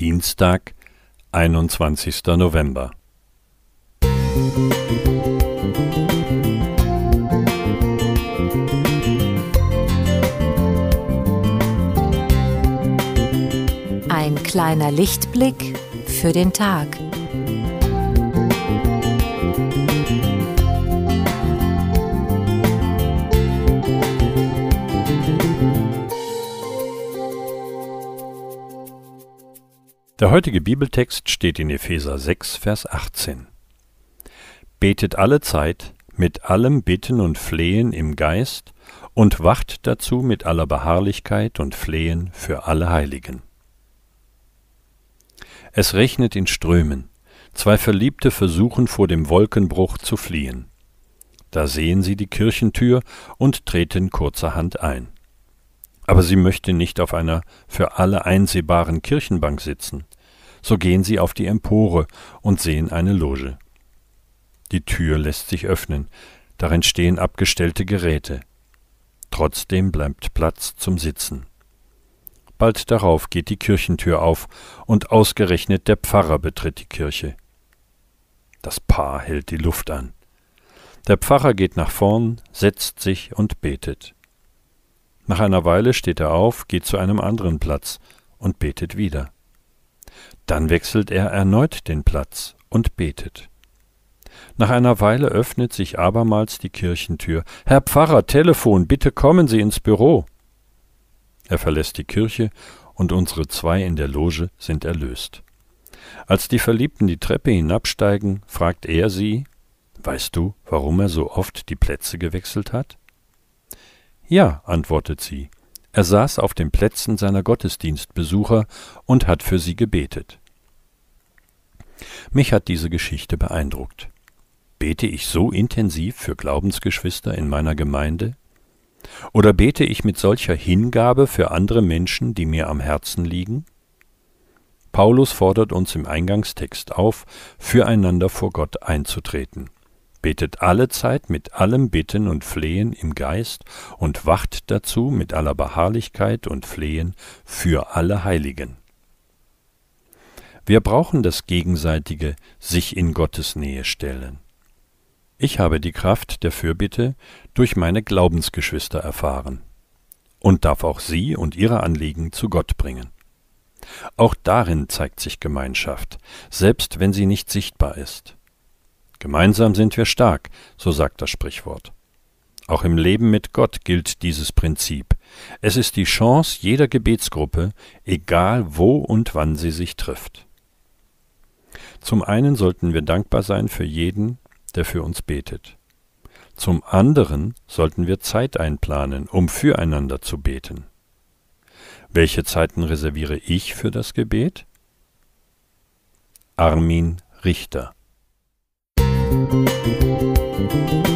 Dienstag, einundzwanzigster November. Ein kleiner Lichtblick für den Tag. Der heutige Bibeltext steht in Epheser 6, Vers 18. Betet alle Zeit mit allem Bitten und Flehen im Geist und wacht dazu mit aller Beharrlichkeit und Flehen für alle Heiligen. Es regnet in Strömen. Zwei Verliebte versuchen vor dem Wolkenbruch zu fliehen. Da sehen sie die Kirchentür und treten kurzerhand ein. Aber sie möchte nicht auf einer für alle einsehbaren Kirchenbank sitzen. So gehen sie auf die Empore und sehen eine Loge. Die Tür lässt sich öffnen, darin stehen abgestellte Geräte. Trotzdem bleibt Platz zum Sitzen. Bald darauf geht die Kirchentür auf, und ausgerechnet der Pfarrer betritt die Kirche. Das Paar hält die Luft an. Der Pfarrer geht nach vorn, setzt sich und betet. Nach einer Weile steht er auf, geht zu einem anderen Platz und betet wieder. Dann wechselt er erneut den Platz und betet. Nach einer Weile öffnet sich abermals die Kirchentür. Herr Pfarrer, Telefon, bitte kommen Sie ins Büro. Er verlässt die Kirche und unsere zwei in der Loge sind erlöst. Als die Verliebten die Treppe hinabsteigen, fragt er sie, Weißt du, warum er so oft die Plätze gewechselt hat? Ja, antwortet sie, er saß auf den Plätzen seiner Gottesdienstbesucher und hat für sie gebetet. Mich hat diese Geschichte beeindruckt. Bete ich so intensiv für Glaubensgeschwister in meiner Gemeinde? Oder bete ich mit solcher Hingabe für andere Menschen, die mir am Herzen liegen? Paulus fordert uns im Eingangstext auf, füreinander vor Gott einzutreten. Betet alle Zeit mit allem Bitten und Flehen im Geist und wacht dazu mit aller Beharrlichkeit und Flehen für alle Heiligen. Wir brauchen das gegenseitige sich in Gottes Nähe stellen. Ich habe die Kraft der Fürbitte durch meine Glaubensgeschwister erfahren und darf auch sie und ihre Anliegen zu Gott bringen. Auch darin zeigt sich Gemeinschaft, selbst wenn sie nicht sichtbar ist. Gemeinsam sind wir stark, so sagt das Sprichwort. Auch im Leben mit Gott gilt dieses Prinzip. Es ist die Chance jeder Gebetsgruppe, egal wo und wann sie sich trifft. Zum einen sollten wir dankbar sein für jeden, der für uns betet. Zum anderen sollten wir Zeit einplanen, um füreinander zu beten. Welche Zeiten reserviere ich für das Gebet? Armin Richter Música